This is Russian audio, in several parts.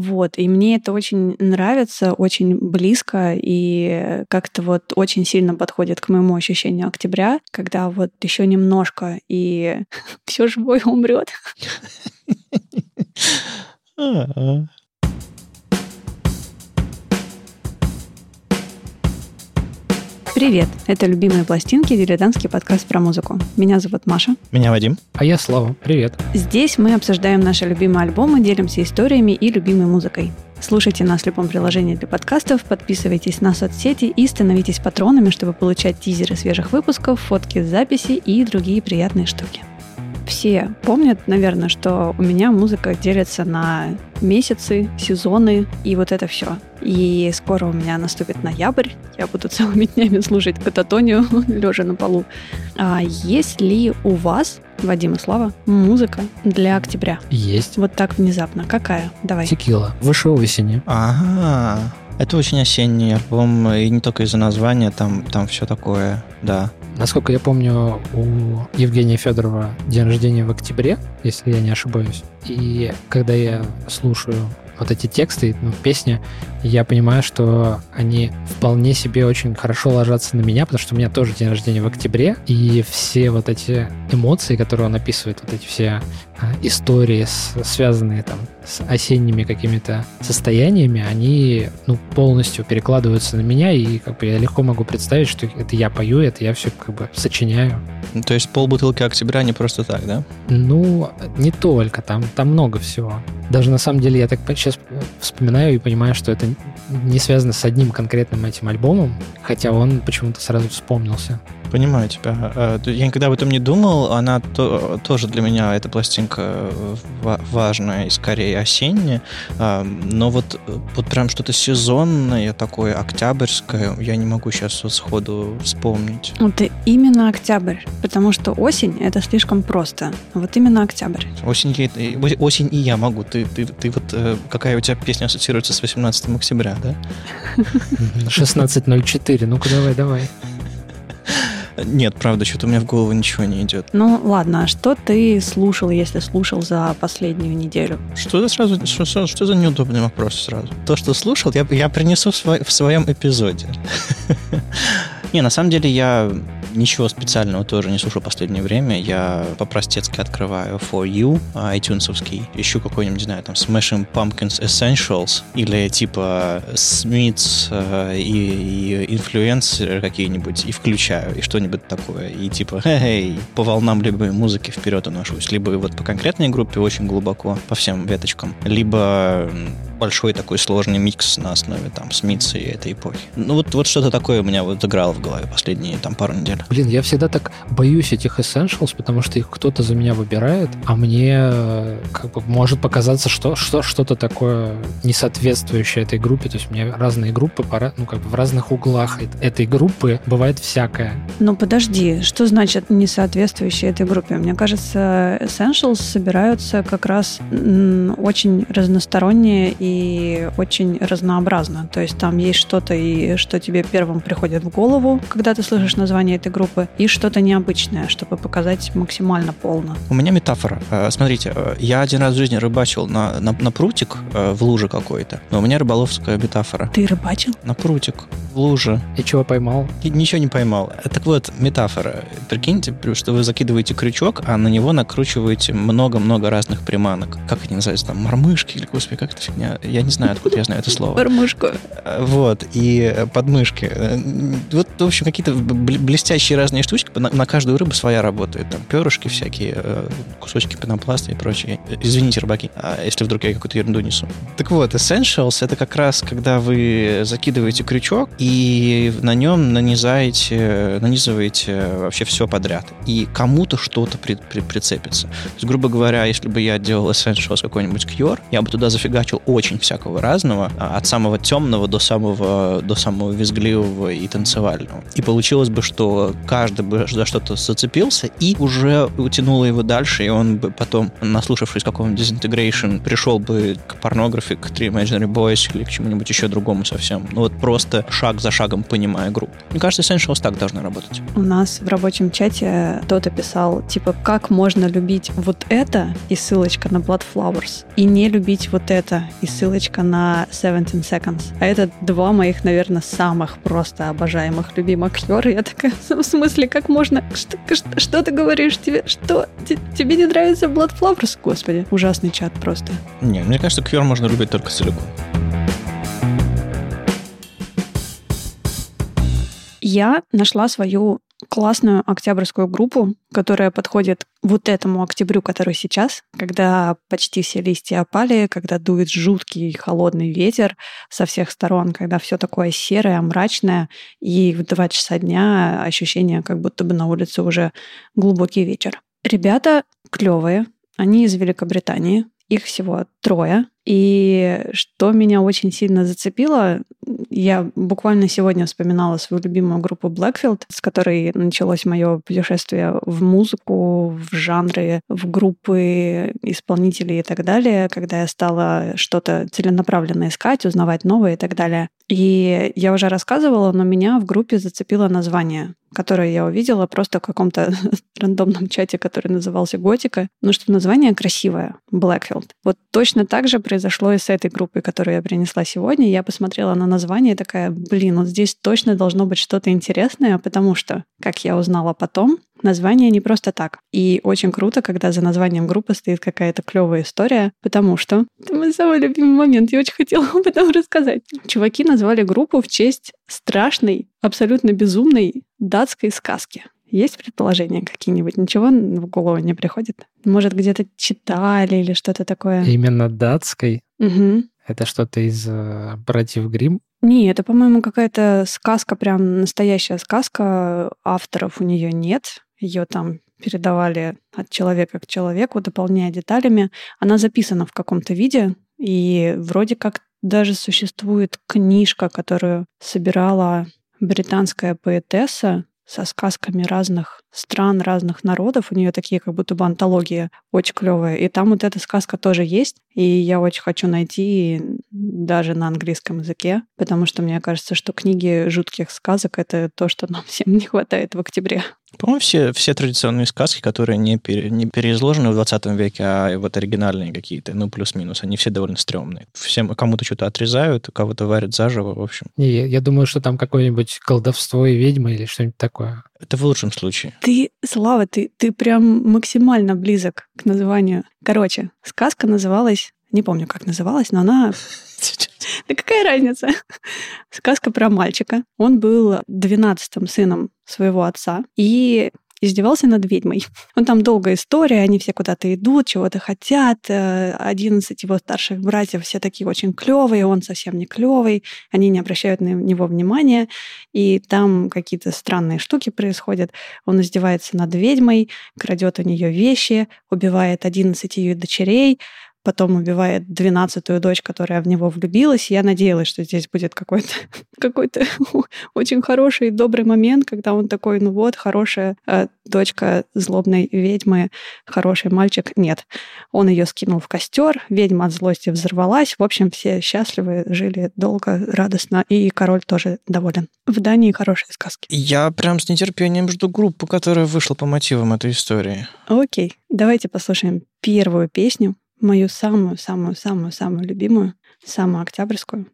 Вот, и мне это очень нравится, очень близко и как-то вот очень сильно подходит к моему ощущению октября, когда вот еще немножко и все живое умрет. Привет! Это «Любимые пластинки» дилетантский подкаст про музыку. Меня зовут Маша. Меня Вадим. А я Слава. Привет. Здесь мы обсуждаем наши любимые альбомы, делимся историями и любимой музыкой. Слушайте нас в любом приложении для подкастов, подписывайтесь на соцсети и становитесь патронами, чтобы получать тизеры свежих выпусков, фотки с записи и другие приятные штуки все помнят, наверное, что у меня музыка делится на месяцы, сезоны и вот это все. И скоро у меня наступит ноябрь, я буду целыми днями слушать кататонию, лежа на полу. А есть ли у вас, Вадим и Слава, музыка для октября? Есть. Вот так внезапно. Какая? Давай. Текила. Выше осени. Ага. Это очень осенний альбом, и не только из-за названия, там, там все такое, да. Насколько я помню, у Евгения Федорова день рождения в октябре, если я не ошибаюсь. И когда я слушаю вот эти тексты, ну, песни, я понимаю, что они вполне себе очень хорошо ложатся на меня, потому что у меня тоже день рождения в октябре, и все вот эти эмоции, которые он описывает, вот эти все а, истории, связанные там с осенними какими-то состояниями, они ну, полностью перекладываются на меня, и как бы я легко могу представить, что это я пою, это я все как бы сочиняю. То есть полбутылки октября не просто так, да? Ну, не только, там, там много всего. Даже на самом деле я так сейчас вспоминаю и понимаю, что это не связано с одним конкретным этим альбомом, хотя он почему-то сразу вспомнился. Понимаю тебя. А, я никогда об этом не думал. Она то, тоже для меня, эта пластинка э, важная и скорее осенняя. А, но вот, вот прям что-то сезонное, такое октябрьское, я не могу сейчас вот сходу вспомнить. Это именно октябрь, потому что осень — это слишком просто. Вот именно октябрь. Осень, осень и я могу. Ты, ты, ты вот, э, какая у тебя песня ассоциируется с 18 октября, да? 16.04. Ну-ка, давай, давай. Нет, правда, что-то у меня в голову ничего не идет. Ну, ладно, а что ты слушал, если слушал за последнюю неделю? Что за сразу, что, что, что за неудобный вопрос сразу? То, что слушал, я, я принесу в, свой, в своем эпизоде. Не, на самом деле я ничего специального тоже не слушаю в последнее время. Я по-простецки открываю For You, iTunesовский, ищу какой-нибудь, не знаю, там Smashing Pumpkins Essentials или типа Smiths э, и, и инфлюенсеры какие-нибудь и включаю, и что-нибудь такое. И типа, эй, по волнам любой музыки вперед уношусь. Либо вот по конкретной группе очень глубоко, по всем веточкам, либо большой такой сложный микс на основе там Смитса и этой эпохи. Ну вот, вот что-то такое у меня вот играло в голове последние там пару недель. Блин, я всегда так боюсь этих essentials, потому что их кто-то за меня выбирает, а мне э, как бы может показаться, что, что что-то такое несоответствующее этой группе. То есть у меня разные группы, пора, ну как бы в разных углах этой группы бывает всякое. Ну подожди, что значит несоответствующее этой группе? Мне кажется, essentials собираются как раз очень разносторонние и очень разнообразно. То есть там есть что-то, и что тебе первым приходит в голову, когда ты слышишь название этой группы, и что-то необычное, чтобы показать максимально полно. У меня метафора. Э, смотрите, э, я один раз в жизни рыбачил на, на, на прутик э, в луже какой-то, но у меня рыболовская метафора. Ты рыбачил? На прутик в луже. И чего поймал? И ничего не поймал. Так вот, метафора. Прикиньте, что вы закидываете крючок, а на него накручиваете много-много разных приманок. Как они называются? Там мормышки или, господи, как это фигня? Я не знаю, откуда я знаю это слово. Мормышку. Вот. И подмышки. Вот, в общем, какие-то блестящие разные штучки. На, на каждую рыбу своя работает. Там перышки всякие, э, кусочки пенопласта и прочее. Извините, рыбаки, а если вдруг я какую-то ерунду несу. Так вот, Essentials — это как раз, когда вы закидываете крючок и на нем нанизаете, нанизываете вообще все подряд. И кому-то что-то при, при, прицепится. То есть, грубо говоря, если бы я делал Essentials какой-нибудь Cure, я бы туда зафигачил очень всякого разного, а, от самого темного до самого, до самого визгливого и танцевального. И получилось бы, что каждый бы за что-то зацепился и уже утянуло его дальше, и он бы потом, наслушавшись какого-нибудь Disintegration, пришел бы к порнографии, к Three Imaginary Boys или к чему-нибудь еще другому совсем. Ну вот просто шаг за шагом понимая группу. Мне кажется, Essentials так должны работать. У нас в рабочем чате кто-то писал, типа, как можно любить вот это, и ссылочка на Blood Flowers, и не любить вот это, и на 17 Seconds. А это два моих, наверное, самых просто обожаемых, любимых актера. Я такая, в смысле, как можно? Что, что, что ты говоришь? Тебе что? Тебе не нравится Blood Flowers? Господи, ужасный чат просто. Не, мне кажется, Кьюр можно любить только целиком. Я нашла свою классную октябрьскую группу, которая подходит вот этому октябрю, который сейчас, когда почти все листья опали, когда дует жуткий холодный ветер со всех сторон, когда все такое серое, мрачное, и в два часа дня ощущение, как будто бы на улице уже глубокий вечер. Ребята клевые, они из Великобритании, их всего трое. И что меня очень сильно зацепило, я буквально сегодня вспоминала свою любимую группу Blackfield, с которой началось мое путешествие в музыку, в жанры, в группы исполнителей и так далее, когда я стала что-то целенаправленно искать, узнавать новое и так далее. И я уже рассказывала, но меня в группе зацепило название которое я увидела просто в каком-то рандомном чате, который назывался «Готика», ну что название красивое — Blackfield. Вот точно так же произошло и с этой группой, которую я принесла сегодня. Я посмотрела на название и такая, блин, вот здесь точно должно быть что-то интересное, потому что, как я узнала потом, Название не просто так. И очень круто, когда за названием группы стоит какая-то клевая история, потому что это мой самый любимый момент. Я очень хотела об этом рассказать. Чуваки назвали группу в честь страшной, абсолютно безумной датской сказки. Есть предположения какие-нибудь? Ничего в голову не приходит? Может, где-то читали или что-то такое? Именно датской? Угу. Это что-то из э, «Братьев Грим? Не, это, по-моему, какая-то сказка, прям настоящая сказка. Авторов у нее нет ее там передавали от человека к человеку, дополняя деталями. Она записана в каком-то виде, и вроде как даже существует книжка, которую собирала британская поэтесса со сказками разных стран, разных народов. У нее такие как будто бы антологии очень клевые. И там вот эта сказка тоже есть. И я очень хочу найти даже на английском языке, потому что мне кажется, что книги жутких сказок — это то, что нам всем не хватает в октябре. По-моему, все, все традиционные сказки, которые не, пере, не переизложены в 20 веке, а вот оригинальные какие-то, ну, плюс-минус, они все довольно стрёмные. Всем кому-то что-то отрезают, кого-то варят заживо, в общем. Я, я думаю, что там какое-нибудь колдовство и ведьма или что-нибудь такое. Это в лучшем случае. Ты, Слава, ты, ты прям максимально близок к названию. Короче, сказка называлась не помню, как называлась, но она... Да какая разница? Сказка про мальчика. Он был двенадцатым сыном своего отца. И издевался над ведьмой. Он там долгая история, они все куда-то идут, чего-то хотят. 11 его старших братьев все такие очень клевые, он совсем не клевый, они не обращают на него внимания, и там какие-то странные штуки происходят. Он издевается над ведьмой, крадет у нее вещи, убивает 11 ее дочерей, потом убивает двенадцатую дочь, которая в него влюбилась. Я надеялась, что здесь будет какой-то какой очень хороший, добрый момент, когда он такой, ну вот, хорошая э, дочка злобной ведьмы, хороший мальчик. Нет. Он ее скинул в костер, ведьма от злости взорвалась. В общем, все счастливы, жили долго, радостно, и король тоже доволен. В Дании хорошие сказки. Я прям с нетерпением жду группу, которая вышла по мотивам этой истории. Окей, давайте послушаем первую песню мою самую-самую-самую-самую любимую, самую октябрьскую.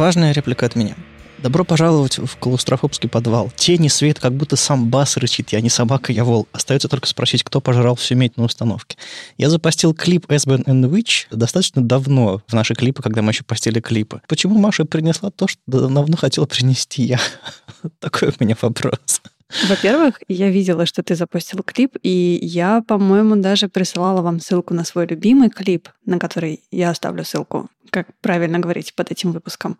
Важная реплика от меня. Добро пожаловать в клаустрофобский подвал. Тени, свет, как будто сам бас рычит. Я не собака, я вол. Остается только спросить, кто пожрал всю медь на установке. Я запостил клип Esben and Witch достаточно давно в наши клипы, когда мы еще постили клипы. Почему Маша принесла то, что давно хотела принести я? Такой у меня вопрос. Во-первых, я видела, что ты запустил клип, и я, по-моему, даже присылала вам ссылку на свой любимый клип, на который я оставлю ссылку, как правильно говорить под этим выпуском.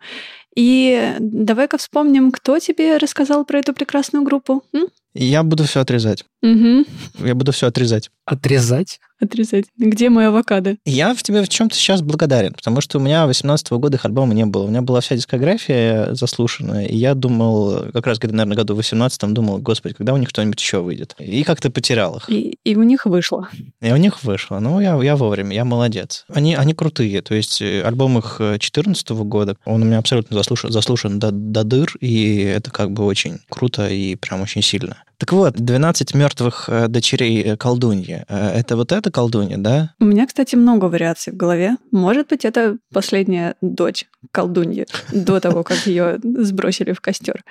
И давай-ка вспомним, кто тебе рассказал про эту прекрасную группу. М? Я буду все отрезать. Угу. Я буду все отрезать. Отрезать? Отрезать. Где мой авокадо? Я в тебе в чем-то сейчас благодарен, потому что у меня 18 -го года их альбома не было. У меня была вся дискография заслушанная, и я думал, как раз где-то, наверное, году в 18 думал, господи, когда у них кто-нибудь еще выйдет. И как-то потерял их. И, и у них вышло. И у них вышло. Ну, я, я вовремя, я молодец. Они, они крутые. То есть э, альбом их 14 года, он у меня абсолютно заслушан, заслушан до, до дыр, и это как бы очень круто и прям очень сильно. Так вот, 12 мертвых э, дочерей э, колдуньи. Э, это вот эта колдунья, да? У меня, кстати, много вариаций в голове. Может быть, это последняя дочь колдуньи до того, как ее сбросили в костер.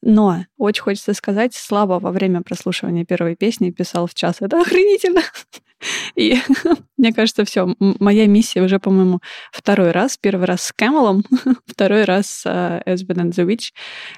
Но очень хочется сказать, Слава во время прослушивания первой песни писал в час. Это охренительно! И мне кажется, все, моя миссия уже, по-моему, второй раз. Первый раз с Кэмелом, второй раз с uh, Esben and the Witch.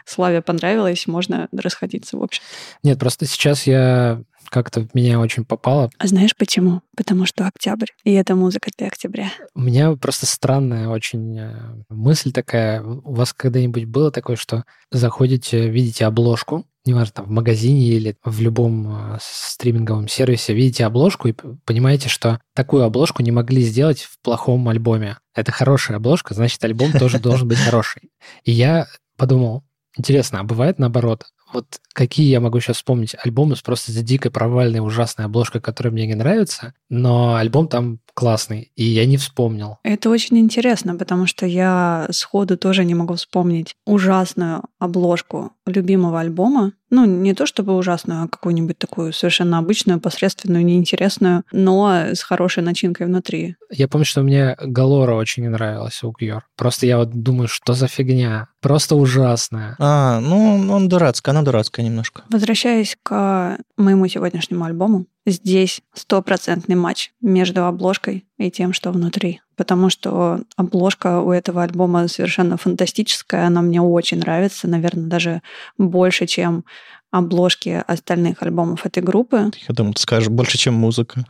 Славе понравилось, можно расходиться, в общем. Нет, просто сейчас я как-то в меня очень попало. А знаешь почему? Потому что октябрь, и это музыка для октября. У меня просто странная очень э, мысль такая. У вас когда-нибудь было такое, что заходите, видите обложку, неважно, там, в магазине или в любом э, стриминговом сервисе, видите обложку и понимаете, что такую обложку не могли сделать в плохом альбоме. Это хорошая обложка, значит, альбом тоже должен быть хороший. И я подумал, интересно, а бывает наоборот? Вот какие я могу сейчас вспомнить альбомы с просто за дикой провальной ужасной обложкой, которая мне не нравится, но альбом там классный, и я не вспомнил. Это очень интересно, потому что я сходу тоже не могу вспомнить ужасную обложку любимого альбома. Ну, не то чтобы ужасную, а какую-нибудь такую совершенно обычную, посредственную, неинтересную, но с хорошей начинкой внутри. Я помню, что мне Галора очень не нравилась у Кьор. Просто я вот думаю, что за фигня? Просто ужасная. А, ну, он дурацкая, она дурацкая немножко. Возвращаясь к моему сегодняшнему альбому, здесь стопроцентный матч между обложкой и тем, что внутри. Потому что обложка у этого альбома совершенно фантастическая, она мне очень нравится, наверное, даже больше, чем обложки остальных альбомов этой группы. Я думал, ты скажешь больше, чем музыка.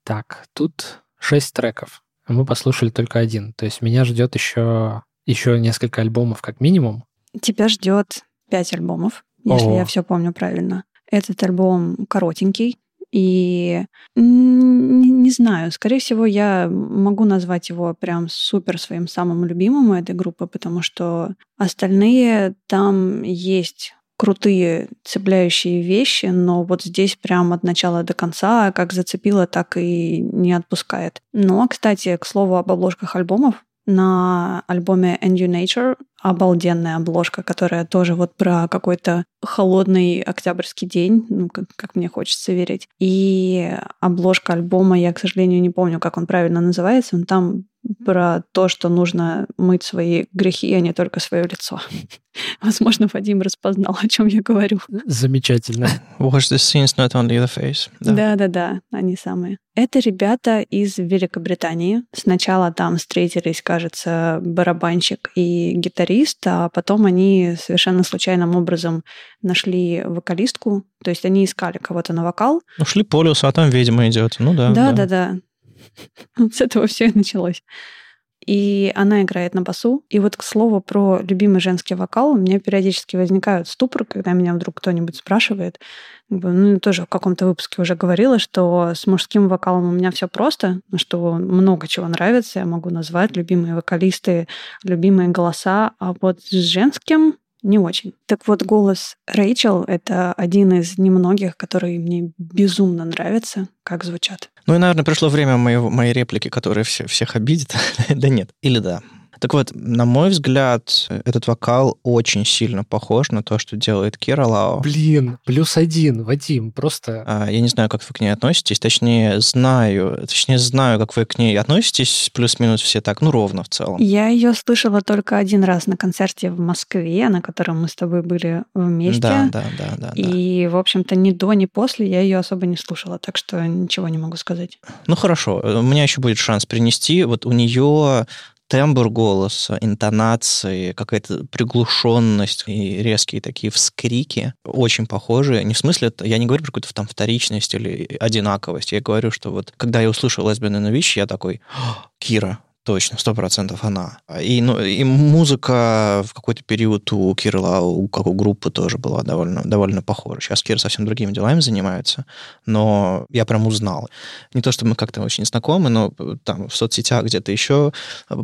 Так, тут шесть треков. Мы послушали только один. То есть меня ждет еще, еще несколько альбомов как минимум. Тебя ждет пять альбомов, если О. я все помню правильно. Этот альбом коротенький, и не, не знаю, скорее всего, я могу назвать его прям супер своим самым любимым этой группы, потому что остальные там есть крутые цепляющие вещи, но вот здесь прям от начала до конца как зацепило, так и не отпускает. Но, кстати, к слову об обложках альбомов, на альбоме End You Nature обалденная обложка, которая тоже вот про какой-то холодный октябрьский день, ну, как, как мне хочется верить. И обложка альбома, я, к сожалению, не помню, как он правильно называется, но там про то, что нужно мыть свои грехи, а не только свое лицо. Возможно, Вадим распознал, о чем я говорю. Замечательно. Wash the scenes, not only the face. Да-да-да, они самые. Это ребята из Великобритании. Сначала там встретились, кажется, барабанщик и гитарист, а потом они совершенно случайным образом нашли вокалистку. То есть они искали кого-то на вокал. Ушли по лесу, а там ведьма идет. Ну да. Да-да-да. С этого все и началось. И она играет на басу. И вот к слову про любимый женский вокал, у меня периодически возникают ступоры, когда меня вдруг кто-нибудь спрашивает. Ну, тоже в каком-то выпуске уже говорила, что с мужским вокалом у меня все просто, что много чего нравится, я могу назвать любимые вокалисты, любимые голоса, а вот с женским не очень. Так вот, голос Рэйчел — это один из немногих, которые мне безумно нравятся, как звучат. Ну и, наверное, пришло время моего, моей реплики, которая все, всех обидит. да нет, или да. Так вот, на мой взгляд, этот вокал очень сильно похож на то, что делает Кира Лао. Блин, плюс один, Вадим, просто... А, я не знаю, как вы к ней относитесь, точнее, знаю, точнее, знаю, как вы к ней относитесь, плюс-минус все так, ну, ровно в целом. Я ее слышала только один раз на концерте в Москве, на котором мы с тобой были вместе. Да, да, да, да. И, да. в общем-то, ни до, ни после я ее особо не слушала, так что ничего не могу сказать. Ну, хорошо, у меня еще будет шанс принести. Вот у нее тембр голоса, интонации, какая-то приглушенность и резкие такие вскрики очень похожи. Не в смысле, я не говорю про какую-то там вторичность или одинаковость. Я говорю, что вот когда я услышал Lesbian in a я такой, Кира, Точно, сто процентов она. И, ну, и музыка в какой-то период у Кирла, у, как у группы, тоже была довольно, довольно похожа. Сейчас Кир совсем другими делами занимается, но я прям узнал. Не то, что мы как-то очень знакомы, но там в соцсетях где-то еще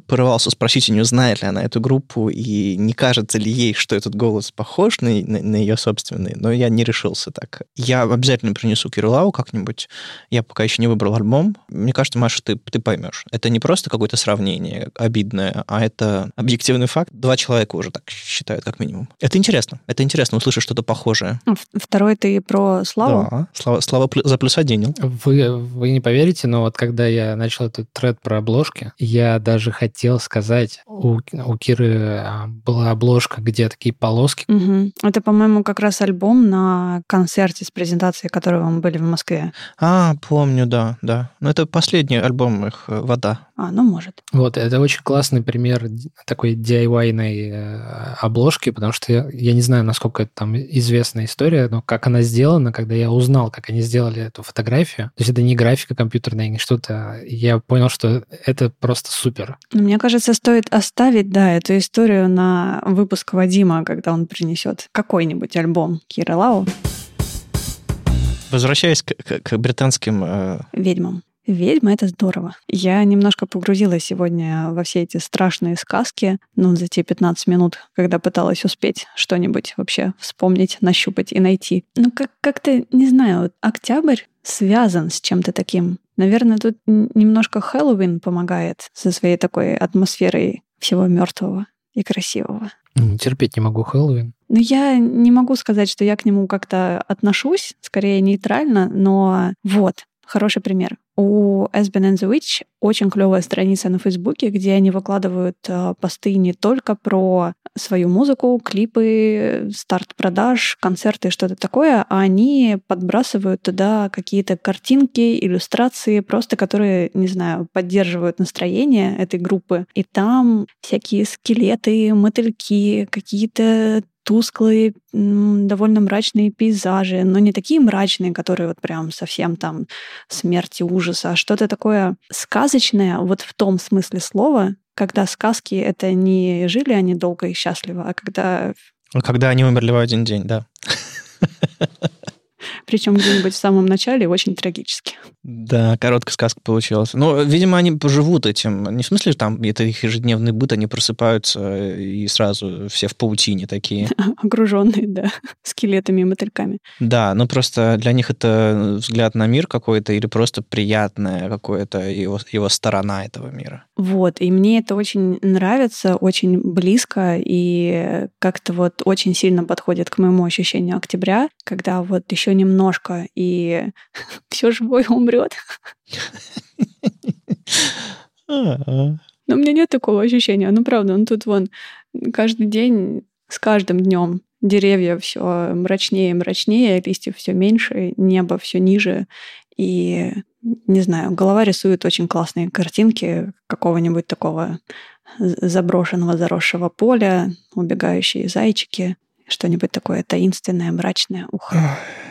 порывался спросить у нее, знает ли она эту группу, и не кажется ли ей, что этот голос похож на, на, на ее собственный, но я не решился так. Я обязательно принесу Кирлау как-нибудь. Я пока еще не выбрал альбом. Мне кажется, Маша, ты, ты поймешь. Это не просто какой-то сравнение обидное, а это объективный факт. Два человека уже так считают, как минимум. Это интересно. Это интересно услышать что-то похожее. Второй ты про Славу? Да, Слава, Слава за плюс один. Вы, вы не поверите, но вот когда я начал этот тред про обложки, я даже хотел сказать, у, у Киры а, была обложка, где такие полоски. Угу. Это, по-моему, как раз альбом на концерте с презентацией, которого мы были в Москве. А, помню, да, да. Но это последний альбом их «Вода». А, ну, может. Вот, это очень классный пример такой DIY-ной э, обложки, потому что я, я не знаю, насколько это там известная история, но как она сделана, когда я узнал, как они сделали эту фотографию, то есть это не графика компьютерная, не что-то, я понял, что это просто супер. Мне кажется, стоит оставить, да, эту историю на выпуск Вадима, когда он принесет какой-нибудь альбом Кира Лау. Возвращаясь к, к, к британским... Э... Ведьмам. Ведьма — это здорово. Я немножко погрузилась сегодня во все эти страшные сказки, ну, за те 15 минут, когда пыталась успеть что-нибудь вообще вспомнить, нащупать и найти. Ну, как- как-то, не знаю, октябрь связан с чем-то таким. Наверное, тут немножко Хэллоуин помогает со своей такой атмосферой всего мертвого и красивого. Терпеть не могу Хэллоуин. Ну, я не могу сказать, что я к нему как-то отношусь, скорее нейтрально, но вот, хороший пример. У Esben and the Witch очень клевая страница на Фейсбуке, где они выкладывают э, посты не только про свою музыку, клипы, старт продаж, концерты, что-то такое, а они подбрасывают туда какие-то картинки, иллюстрации, просто которые, не знаю, поддерживают настроение этой группы. И там всякие скелеты, мотыльки, какие-то тусклые, довольно мрачные пейзажи, но не такие мрачные, которые вот прям совсем там смерти, ужаса, а что-то такое сказочное вот в том смысле слова, когда сказки — это не жили они долго и счастливо, а когда... Когда они умерли в один день, да. Причем где-нибудь в самом начале очень трагически. Да, короткая сказка получилась. Ну, видимо, они поживут этим. Не в смысле, там, это их ежедневный быт, они просыпаются и сразу все в паутине такие. Огруженные, да, скелетами и мотыльками. Да, ну просто для них это взгляд на мир какой-то или просто приятная какая-то его, его сторона этого мира. Вот, и мне это очень нравится, очень близко и как-то вот очень сильно подходит к моему ощущению октября, когда вот еще немножко и все живое умрет. Но у меня нет такого ощущения. Ну, правда, ну тут вон каждый день с каждым днем деревья все мрачнее и мрачнее, листьев все меньше, небо все ниже. И, не знаю, голова рисует очень классные картинки какого-нибудь такого заброшенного, заросшего поля, убегающие зайчики что-нибудь такое таинственное, мрачное. Ух.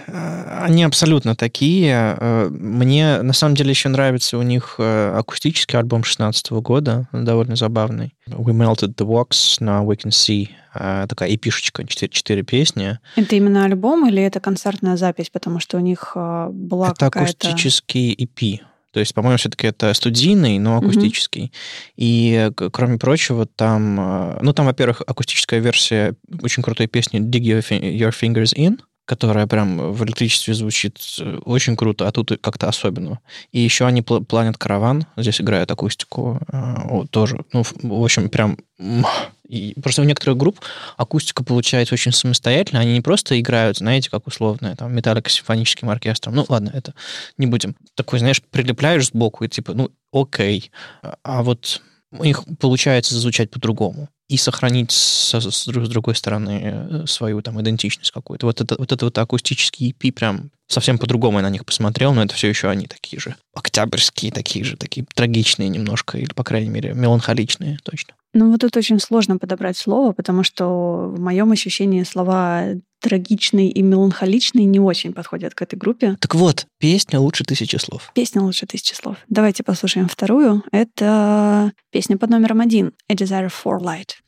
Они абсолютно такие. Э, мне на самом деле еще нравится у них э, акустический альбом 16 года, довольно забавный. We Melted the Wax, Now We Can See. Э, такая эпишечка, 4, 4 песни. Это именно альбом или это концертная запись? Потому что у них была это какая-то... акустический EP. То есть, по-моему, все-таки это студийный, но акустический. Mm-hmm. И, кроме прочего, там... Ну, там, во-первых, акустическая версия очень крутой песни Dig Your, Fingers In, которая прям в электричестве звучит э, очень круто, а тут как-то особенно. И еще они Planet Caravan здесь играют акустику э, тоже. Ну, в общем, прям... И просто у некоторых групп акустика получается очень самостоятельно. Они не просто играют, знаете, как условно, там, металлика с симфоническим оркестром. Ну, ладно, это не будем. Такой, знаешь, прилепляешь сбоку и типа, ну, окей. А вот у них получается звучать по-другому и сохранить с, с, с другой стороны э, свою там идентичность какую-то. Вот это вот, это вот акустический EP прям совсем по-другому я на них посмотрел, но это все еще они такие же октябрьские, такие же, такие трагичные немножко, или, по крайней мере, меланхоличные точно. Ну вот тут очень сложно подобрать слово, потому что в моем ощущении слова трагичный и меланхоличный не очень подходят к этой группе. Так вот, песня лучше тысячи слов. Песня лучше тысячи слов. Давайте послушаем вторую. Это песня под номером один «A Desire for Light».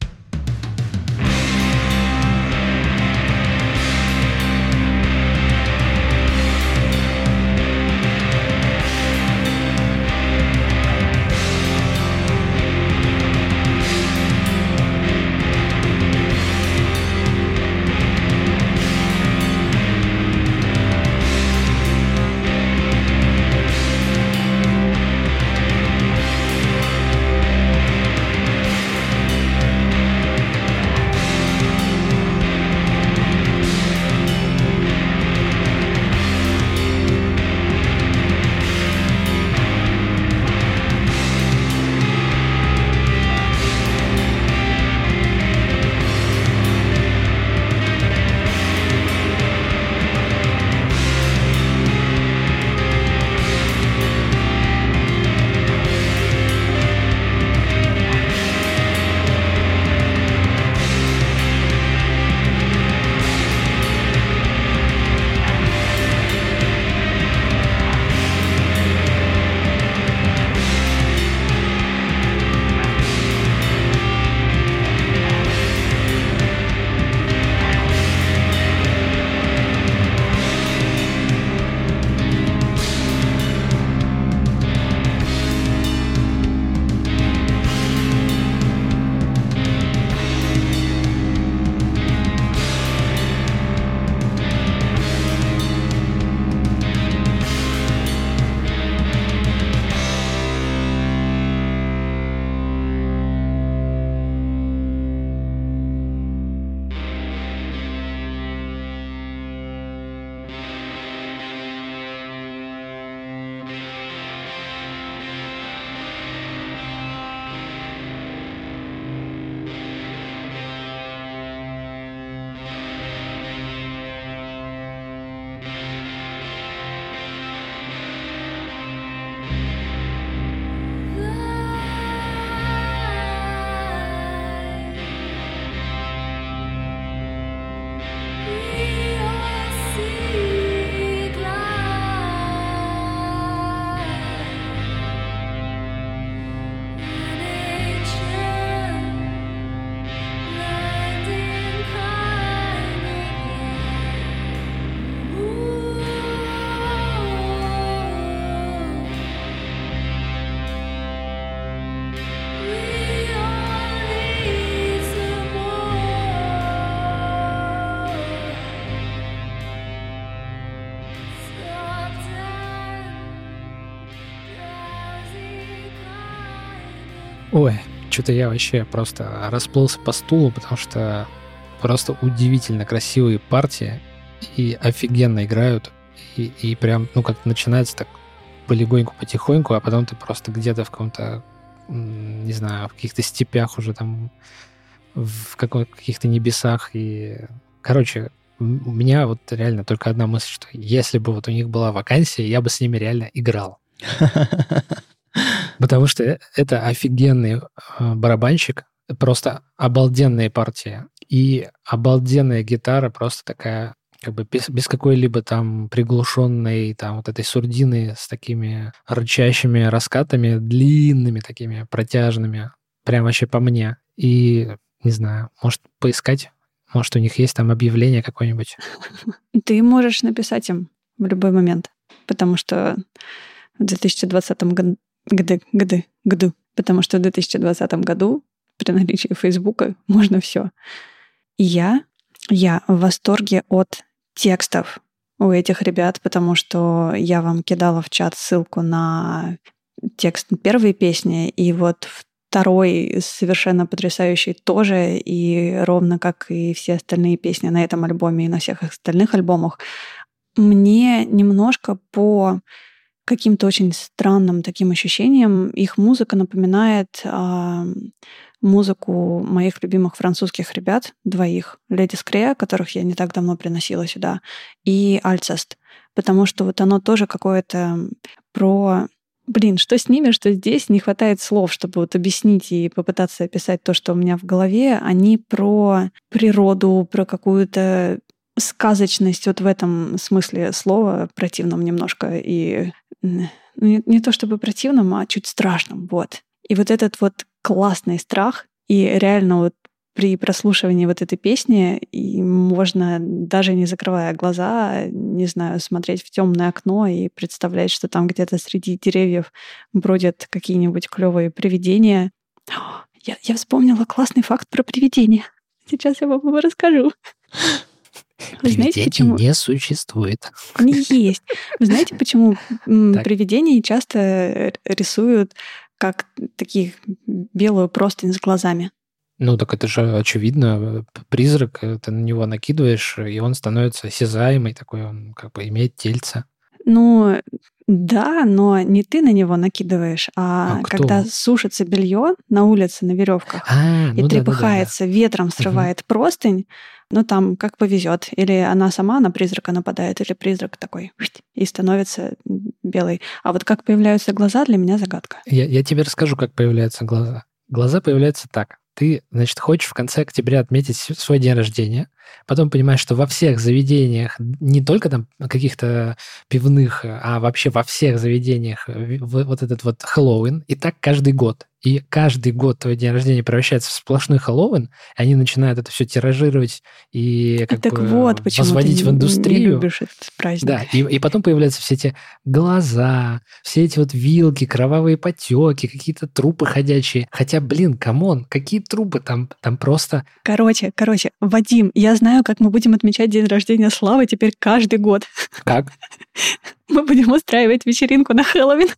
Ой, что-то я вообще просто расплылся по стулу, потому что просто удивительно красивые партии и офигенно играют. И, и прям, ну, как начинается так полегоньку, потихоньку, а потом ты просто где-то в каком-то, не знаю, в каких-то степях уже там, в каких-то небесах. И, короче, у меня вот реально только одна мысль, что если бы вот у них была вакансия, я бы с ними реально играл. Потому что э, это офигенный э, барабанщик, просто обалденные партии. И обалденная гитара просто такая как бы без, без какой-либо там приглушенной там вот этой сурдины с такими рычащими раскатами, длинными такими протяжными, прям вообще по мне. И, не знаю, может поискать, может у них есть там объявление какое-нибудь. Ты можешь написать им в любой момент, потому что в 2020 году Гды, гды, гду. Потому что в 2020 году при наличии Фейсбука можно все. Я, я в восторге от текстов у этих ребят, потому что я вам кидала в чат ссылку на текст первой песни, и вот второй совершенно потрясающий тоже, и ровно как и все остальные песни на этом альбоме и на всех остальных альбомах, мне немножко по каким-то очень странным таким ощущениям их музыка напоминает э, музыку моих любимых французских ребят, двоих, Леди Скрея, которых я не так давно приносила сюда, и Альцест, потому что вот оно тоже какое-то про блин, что с ними, что здесь, не хватает слов, чтобы вот объяснить и попытаться описать то, что у меня в голове. Они про природу, про какую-то сказочность вот в этом смысле слова противном немножко и ну, не, не то чтобы противном, а чуть страшном, вот. И вот этот вот классный страх, и реально вот при прослушивании вот этой песни и можно, даже не закрывая глаза, не знаю, смотреть в темное окно и представлять, что там где-то среди деревьев бродят какие-нибудь клевые привидения. Я, я вспомнила классный факт про привидения. Сейчас я вам его расскажу. Вы знаете, почему? не существует. Они есть. Вы знаете, почему привидения часто рисуют как такие белую простынь с глазами? Ну, так это же очевидно. Призрак, э, ты на него накидываешь, и он становится осязаемый, такой он как бы имеет тельце. Ну, да, но не ты на него накидываешь, а, а когда сушится белье на улице на веревках а, и ну трепыхается, да, да, да. ветром срывает угу. простынь, ну там как повезет. Или она сама на призрака нападает, или призрак такой и становится белый. А вот как появляются глаза, для меня загадка. Я, я тебе расскажу, как появляются глаза. Глаза появляются так. Ты, значит, хочешь в конце октября отметить свой день рождения, Потом понимаешь, что во всех заведениях, не только там каких-то пивных, а вообще во всех заведениях вот этот вот Хэллоуин, и так каждый год. И каждый год твой день рождения превращается в сплошной Хэллоуин, и они начинают это все тиражировать и как так бы вот, возводить в индустрию. Не любишь этот праздник. Да, и, и потом появляются все эти глаза, все эти вот вилки, кровавые потеки, какие-то трупы ходячие. Хотя, блин, come on, какие трупы там? Там просто... Короче, короче, Вадим, я знаю, как мы будем отмечать день рождения Славы теперь каждый год. Как? Мы будем устраивать вечеринку на Хэллоуин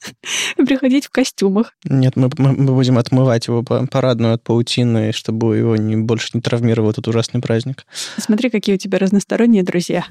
и приходить в костюмах. Нет, мы, мы, мы будем отмывать его парадную от паутины, чтобы его не, больше не травмировал этот ужасный праздник. Смотри, какие у тебя разносторонние друзья.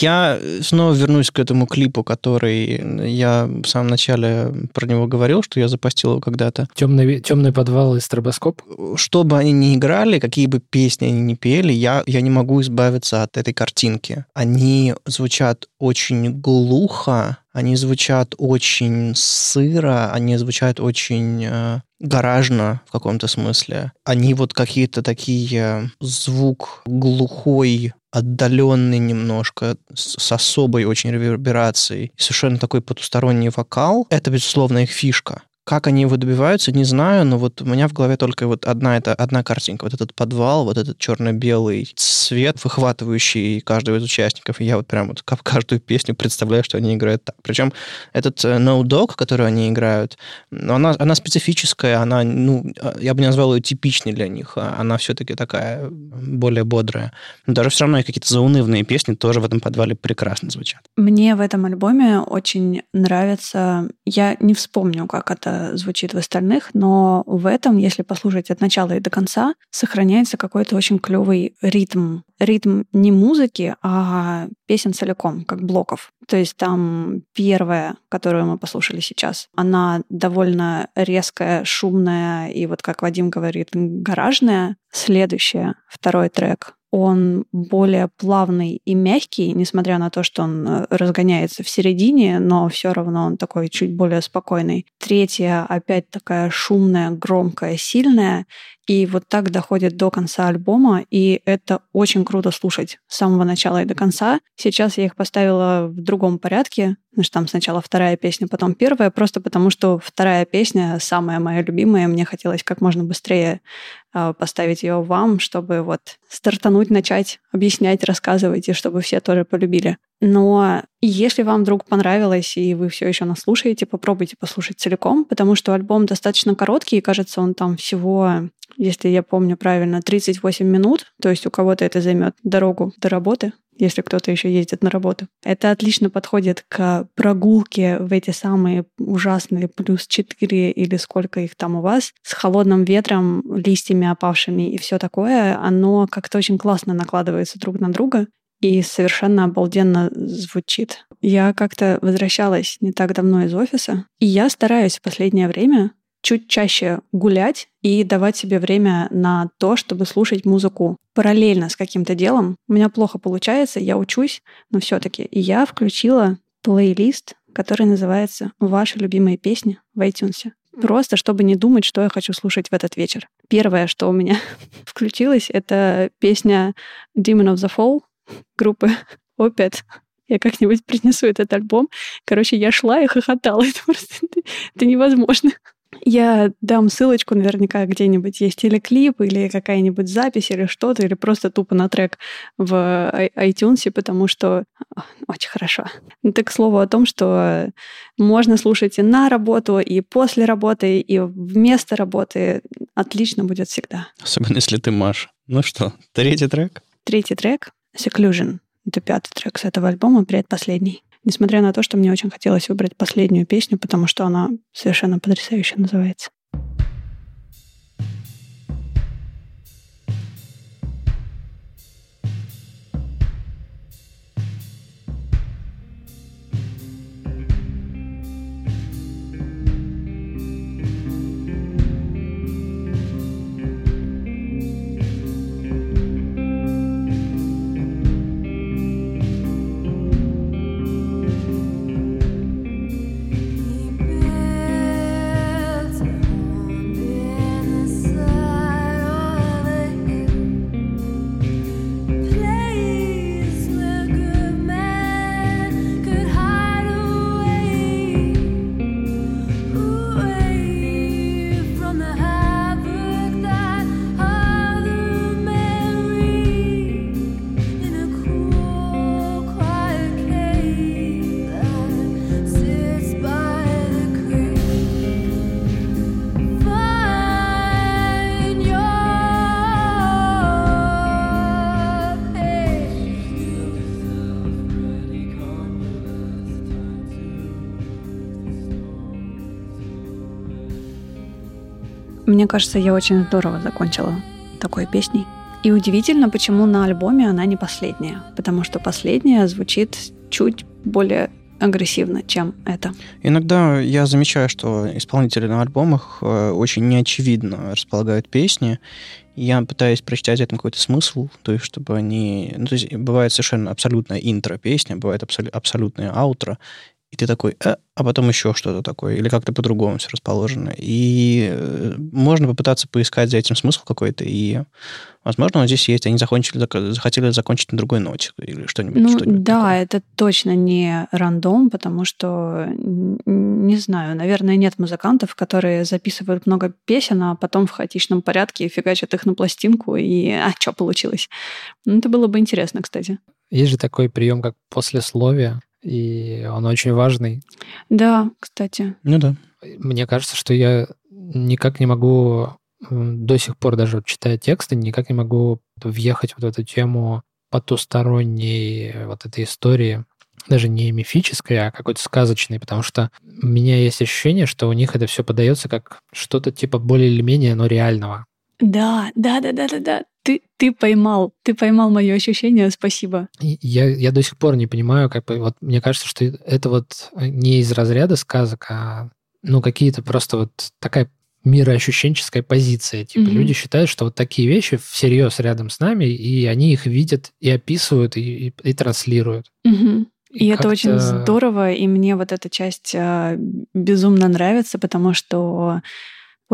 Я снова вернусь к этому клипу, который я в самом начале про него говорил, что я запостил его когда-то. Темный, темный подвал и стробоскоп? Что бы они ни играли, какие бы песни они ни пели, я, я не могу избавиться от этой картинки. Они звучат очень глухо, они звучат очень сыро, они звучат очень э, гаражно в каком-то смысле. Они вот какие-то такие звук глухой, отдаленный немножко, с, с особой очень реверберацией, совершенно такой потусторонний вокал. Это, безусловно, их фишка. Как они его добиваются, не знаю, но вот у меня в голове только вот одна, это, одна картинка. Вот этот подвал, вот этот черно-белый цвет, выхватывающий каждого из участников. И я вот прям вот как каждую песню представляю, что они играют так. Причем этот э, No Dog, который они играют, она, она специфическая, она, ну, я бы не назвал ее типичной для них. А она все-таки такая более бодрая. Но даже все равно какие-то заунывные песни тоже в этом подвале прекрасно звучат. Мне в этом альбоме очень нравится... Я не вспомню, как это звучит в остальных, но в этом, если послушать от начала и до конца, сохраняется какой-то очень клевый ритм. Ритм не музыки, а песен целиком, как блоков. То есть там первая, которую мы послушали сейчас, она довольно резкая, шумная и вот, как Вадим говорит, гаражная. Следующая, второй трек, он более плавный и мягкий, несмотря на то, что он э, разгоняется в середине, но все равно он такой чуть более спокойный. Третья опять такая шумная, громкая, сильная. И вот так доходит до конца альбома, и это очень круто слушать с самого начала и до конца. Сейчас я их поставила в другом порядке, Значит, там сначала вторая песня, потом первая, просто потому что вторая песня самая моя любимая. Мне хотелось как можно быстрее э, поставить ее вам, чтобы вот стартануть, начать объяснять, рассказывать, и чтобы все тоже полюбили. Но если вам вдруг понравилось, и вы все еще нас слушаете, попробуйте послушать целиком, потому что альбом достаточно короткий, и кажется, он там всего, если я помню правильно, 38 минут. То есть у кого-то это займет дорогу до работы, если кто-то еще ездит на работу. Это отлично подходит к прогулке в эти самые ужасные плюс 4 или сколько их там у вас, с холодным ветром, листьями опавшими и все такое. Оно как-то очень классно накладывается друг на друга и совершенно обалденно звучит. Я как-то возвращалась не так давно из офиса, и я стараюсь в последнее время чуть чаще гулять и давать себе время на то, чтобы слушать музыку параллельно с каким-то делом. У меня плохо получается, я учусь, но все-таки. Я включила плейлист, который называется «Ваши любимые песни» в iTunes. Просто чтобы не думать, что я хочу слушать в этот вечер. Первое, что у меня включилось, это песня Demon of the Fall группы Опять. Я как-нибудь принесу этот альбом. Короче, я шла и хохотала. Это просто это невозможно. Я дам ссылочку наверняка где-нибудь есть или клип, или какая-нибудь запись, или что-то, или просто тупо на трек в iTunes, потому что очень хорошо. Это к слову о том, что можно слушать и на работу, и после работы, и вместо работы. Отлично будет всегда. Особенно если ты Маша. Ну что, третий трек? Третий трек Seclusion. Это пятый трек с этого альбома, предпоследний. Несмотря на то, что мне очень хотелось выбрать последнюю песню, потому что она совершенно потрясающе называется. Мне кажется, я очень здорово закончила такой песней. И удивительно, почему на альбоме она не последняя. Потому что последняя звучит чуть более агрессивно, чем это. Иногда я замечаю, что исполнители на альбомах э, очень неочевидно располагают песни. Я пытаюсь прочитать этому какой-то смысл, то есть чтобы они... Ну, то есть бывает совершенно абсолютная интро-песня, бывает абсол- абсолютная аутро, и ты такой, э, а потом еще что-то такое, или как-то по-другому все расположено. И э, можно попытаться поискать за этим смысл какой-то, и, возможно, он здесь есть. Они закончили, захотели закончить на другой ноте или что-нибудь. Ну, что-нибудь да, такое. это точно не рандом, потому что, не знаю, наверное, нет музыкантов, которые записывают много песен, а потом в хаотичном порядке фигачат их на пластинку, и а, что получилось? Ну, это было бы интересно, кстати. Есть же такой прием, как послесловие и он очень важный. Да, кстати. Ну да. Мне кажется, что я никак не могу до сих пор даже читая тексты, никак не могу въехать вот в эту тему потусторонней вот этой истории, даже не мифической, а какой-то сказочной, потому что у меня есть ощущение, что у них это все подается как что-то типа более или менее, но реального. Да, да, да, да, да, да. Ты, ты поймал, ты поймал мое ощущение, спасибо. Я, я до сих пор не понимаю, как бы, вот мне кажется, что это вот не из разряда сказок, а ну какие-то просто вот такая мироощущенческая позиция. Типа mm-hmm. люди считают, что вот такие вещи всерьез рядом с нами, и они их видят и описывают, и, и, и транслируют. Mm-hmm. И, и это очень здорово, и мне вот эта часть э, безумно нравится, потому что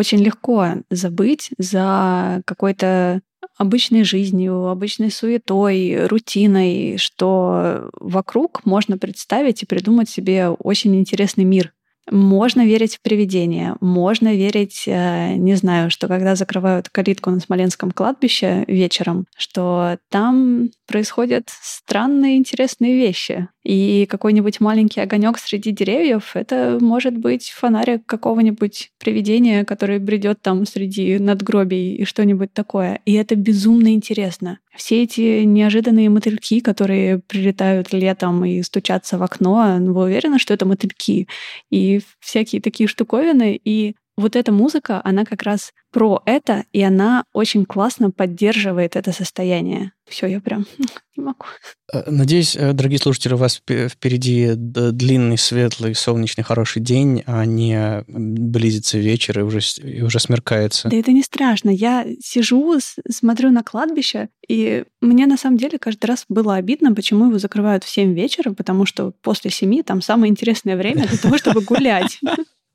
очень легко забыть за какой-то обычной жизнью, обычной суетой, рутиной, что вокруг можно представить и придумать себе очень интересный мир. Можно верить в привидения, можно верить, э, не знаю, что когда закрывают калитку на Смоленском кладбище вечером, что там происходят странные интересные вещи. И какой-нибудь маленький огонек среди деревьев — это может быть фонарик какого-нибудь привидения, который бредет там среди надгробий и что-нибудь такое. И это безумно интересно. Все эти неожиданные мотыльки, которые прилетают летом и стучатся в окно, вы уверены, что это мотыльки? И всякие такие штуковины. И вот эта музыка, она как раз про это, и она очень классно поддерживает это состояние. Все, я прям не могу. Э, надеюсь, э, дорогие слушатели, у вас впереди длинный, светлый, солнечный, хороший день, а не близится вечер и уже, и уже смеркается. Да это не страшно. Я сижу, смотрю на кладбище, и мне на самом деле каждый раз было обидно, почему его закрывают в 7 вечера, потому что после 7 там самое интересное время для того, чтобы гулять.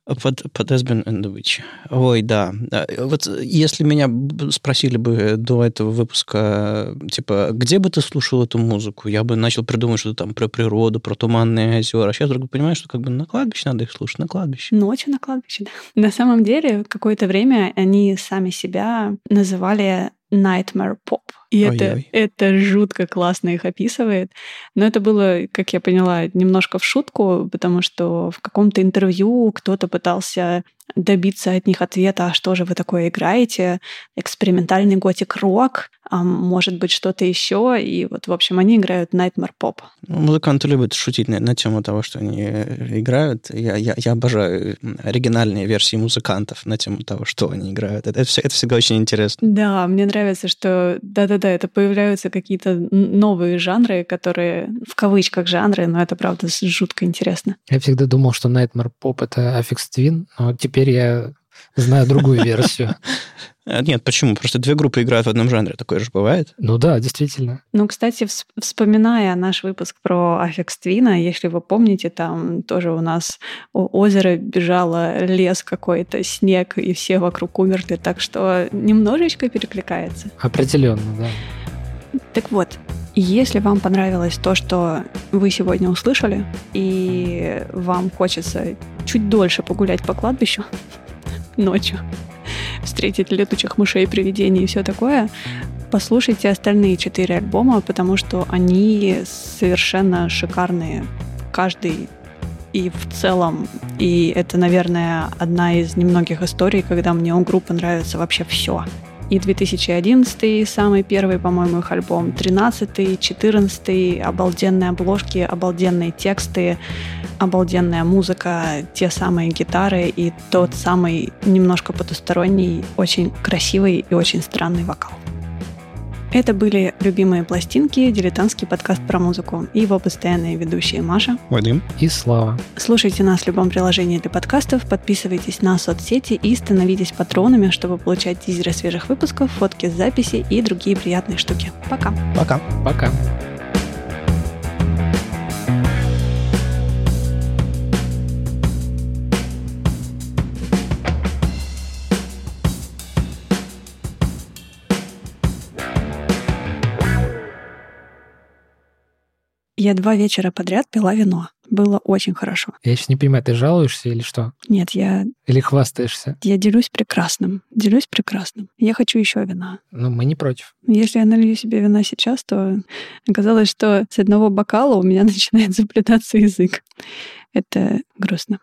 Под, под Esben and the Witch. Ой, да. Вот если меня спросили бы до этого выпуска, типа, где бы ты слушал эту музыку, я бы начал придумывать что-то там про природу, про туманные озера. А сейчас вдруг понимаю, что как бы на кладбище надо их слушать, на кладбище. Ночью на кладбище, да. На самом деле, какое-то время они сами себя называли Nightmare Pop. И это, это жутко классно их описывает. Но это было, как я поняла, немножко в шутку, потому что в каком-то интервью кто-то пытался добиться от них ответа, а что же вы такое играете, экспериментальный готик-рок, а может быть что-то еще, и вот, в общем, они играют Nightmare Pop. Ну, музыканты любят шутить на, на тему того, что они э, играют. Я, я, я обожаю оригинальные версии музыкантов на тему того, что они играют. Это, это, это всегда очень интересно. Да, мне нравится, что да-да-да, это появляются какие-то новые жанры, которые в кавычках жанры, но это правда жутко интересно. Я всегда думал, что Nightmare Pop это Affix Twin, но теперь я знаю другую версию. Нет, почему? Просто две группы играют в одном жанре. Такое же бывает. Ну да, действительно. Ну, кстати, вспоминая наш выпуск про Аффикс Твина, если вы помните, там тоже у нас у озера бежало лес какой-то, снег, и все вокруг умерли, так что немножечко перекликается. Определенно, да. Так вот, если вам понравилось то, что вы сегодня услышали, и вам хочется чуть дольше погулять по кладбищу ночью, встретить летучих мышей, привидений и все такое, послушайте остальные четыре альбома, потому что они совершенно шикарные. Каждый и в целом. И это, наверное, одна из немногих историй, когда мне у группы нравится вообще все. И 2011 самый первый, по-моему, их альбом, 13 14 обалденные обложки, обалденные тексты, обалденная музыка, те самые гитары и тот самый немножко потусторонний, очень красивый и очень странный вокал. Это были «Любимые пластинки», дилетантский подкаст про музыку и его постоянные ведущие Маша, Вадим и Слава. Слушайте нас в любом приложении для подкастов, подписывайтесь на соцсети и становитесь патронами, чтобы получать тизеры свежих выпусков, фотки с записи и другие приятные штуки. Пока. Пока. Пока. Я два вечера подряд пила вино. Было очень хорошо. Я сейчас не понимаю, ты жалуешься или что? Нет, я... Или хвастаешься? Я делюсь прекрасным. Делюсь прекрасным. Я хочу еще вина. Ну, мы не против. Если я налью себе вина сейчас, то оказалось, что с одного бокала у меня начинает заплетаться язык. Это грустно.